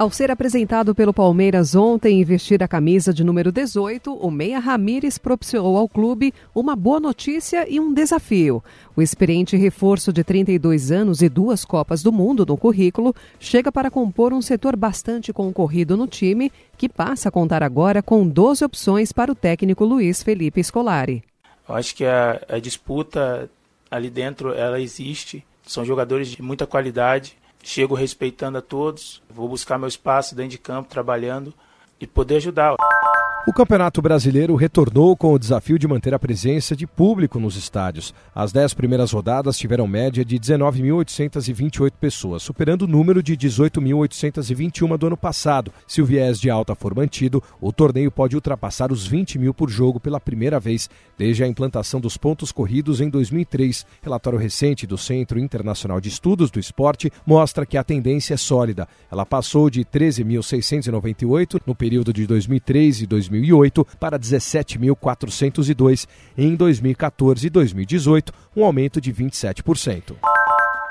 Ao ser apresentado pelo Palmeiras ontem e vestir a camisa de número 18, o Meia Ramírez propiciou ao clube uma boa notícia e um desafio. O experiente reforço de 32 anos e duas Copas do Mundo no currículo chega para compor um setor bastante concorrido no time, que passa a contar agora com 12 opções para o técnico Luiz Felipe Scolari. Eu acho que a, a disputa ali dentro ela existe. São jogadores de muita qualidade chego respeitando a todos, vou buscar meu espaço dentro de campo, trabalhando e poder ajudar. O Campeonato Brasileiro retornou com o desafio de manter a presença de público nos estádios. As dez primeiras rodadas tiveram média de 19.828 pessoas, superando o número de 18.821 do ano passado. Se o viés de alta for mantido, o torneio pode ultrapassar os 20 mil por jogo pela primeira vez desde a implantação dos pontos corridos em 2003. Relatório recente do Centro Internacional de Estudos do Esporte mostra que a tendência é sólida. Ela passou de 13.698 no período de 2003 e 2004 2008 para 17.402 em 2014 e 2018, um aumento de 27%.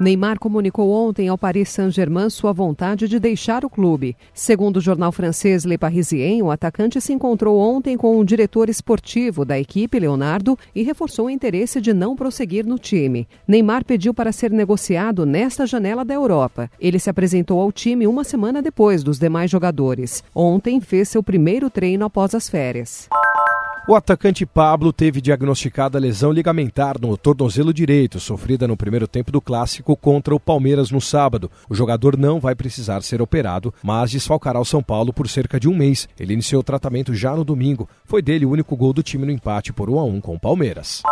Neymar comunicou ontem ao Paris Saint-Germain sua vontade de deixar o clube. Segundo o jornal francês Le Parisien, o atacante se encontrou ontem com o diretor esportivo da equipe, Leonardo, e reforçou o interesse de não prosseguir no time. Neymar pediu para ser negociado nesta janela da Europa. Ele se apresentou ao time uma semana depois dos demais jogadores. Ontem fez seu primeiro treino após as férias. O atacante Pablo teve diagnosticada lesão ligamentar no tornozelo direito, sofrida no primeiro tempo do clássico contra o Palmeiras no sábado. O jogador não vai precisar ser operado, mas desfalcará o São Paulo por cerca de um mês. Ele iniciou o tratamento já no domingo. Foi dele o único gol do time no empate por 1 a 1 com o Palmeiras.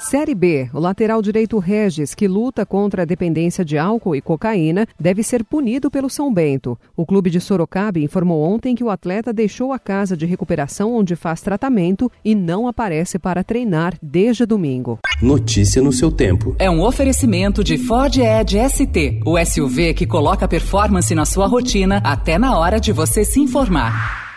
Série B, o lateral direito Regis, que luta contra a dependência de álcool e cocaína, deve ser punido pelo São Bento. O clube de Sorocaba informou ontem que o atleta deixou a casa de recuperação onde faz tratamento e não aparece para treinar desde domingo. Notícia no seu tempo. É um oferecimento de Ford Edge ST, o SUV que coloca performance na sua rotina até na hora de você se informar.